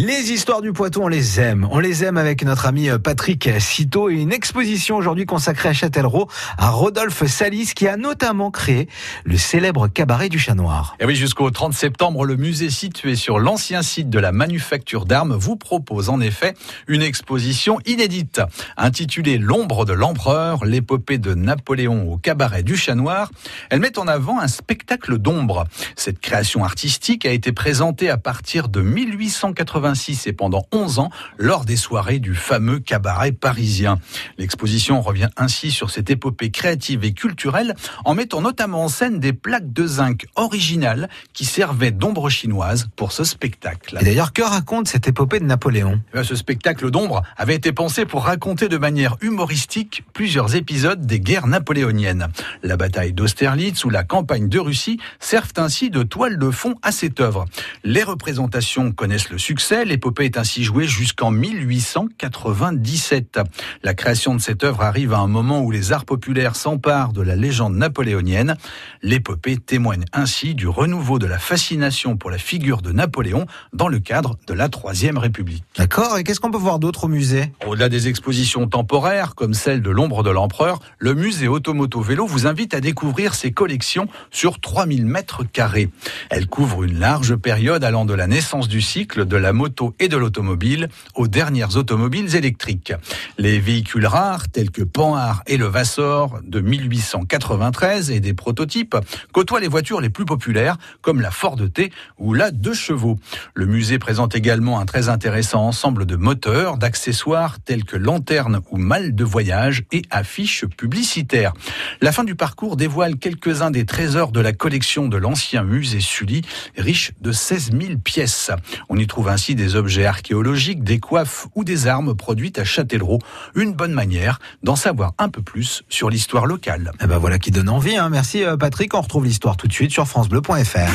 Les histoires du Poitou, on les aime. On les aime avec notre ami euh, Patrick Citeau et une exposition aujourd'hui consacrée à Châtellerault à Rodolphe Salis qui a notamment créé le célèbre cabaret du Chat Noir. Et oui, jusqu'au 30 septembre, le musée situé sur l'ancien site de la manufacture d'armes vous propose en effet une exposition inédite intitulée L'ombre de l'empereur, l'épopée de Napoléon au cabaret du Chat Noir. Elle met en avant un spectacle d'ombre. Cette création artistique a été présentée à partir de 1880 et pendant 11 ans lors des soirées du fameux cabaret parisien. L'exposition revient ainsi sur cette épopée créative et culturelle en mettant notamment en scène des plaques de zinc originales qui servaient d'ombre chinoise pour ce spectacle. Et d'ailleurs, que raconte cette épopée de Napoléon? Eh Ce spectacle d'ombre avait été pensé pour raconter de manière humoristique plusieurs épisodes des guerres napoléoniennes. La bataille d'Austerlitz ou la campagne de Russie servent ainsi de toile de fond à cette œuvre. Les représentations connaissent le succès L'épopée est ainsi jouée jusqu'en 1897. La création de cette œuvre arrive à un moment où les arts populaires s'emparent de la légende napoléonienne. L'épopée témoigne ainsi du renouveau de la fascination pour la figure de Napoléon dans le cadre de la Troisième République. D'accord, et qu'est-ce qu'on peut voir d'autre au musée? Au-delà des expositions temporaires, comme celle de l'ombre de l'empereur, le musée Automoto Vélo vous invite à découvrir ses collections sur 3000 mètres carrés. Elle couvre une large période allant de la naissance du cycle de la moto et de l'automobile aux dernières automobiles électriques. Les véhicules rares tels que Panhard et le Vassor de 1893 et des prototypes côtoient les voitures les plus populaires comme la Ford T ou la 2 chevaux. Le musée présente également un très intéressant ensemble de moteurs, d'accessoires tels que lanternes ou malles de voyage et affiches publicitaires. La fin du parcours dévoile quelques-uns des trésors de la collection de l'ancien musée Sully, riche de 16 000 pièces. On y trouve ainsi des objets archéologiques, des coiffes ou des armes produites à Châtellerault. Une bonne manière d'en savoir un peu plus sur l'histoire locale. Eh ben voilà qui donne envie. Hein. Merci euh, Patrick. On retrouve l'histoire tout de suite sur francebleu.fr.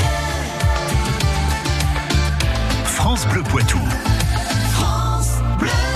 France Bleu Poitou.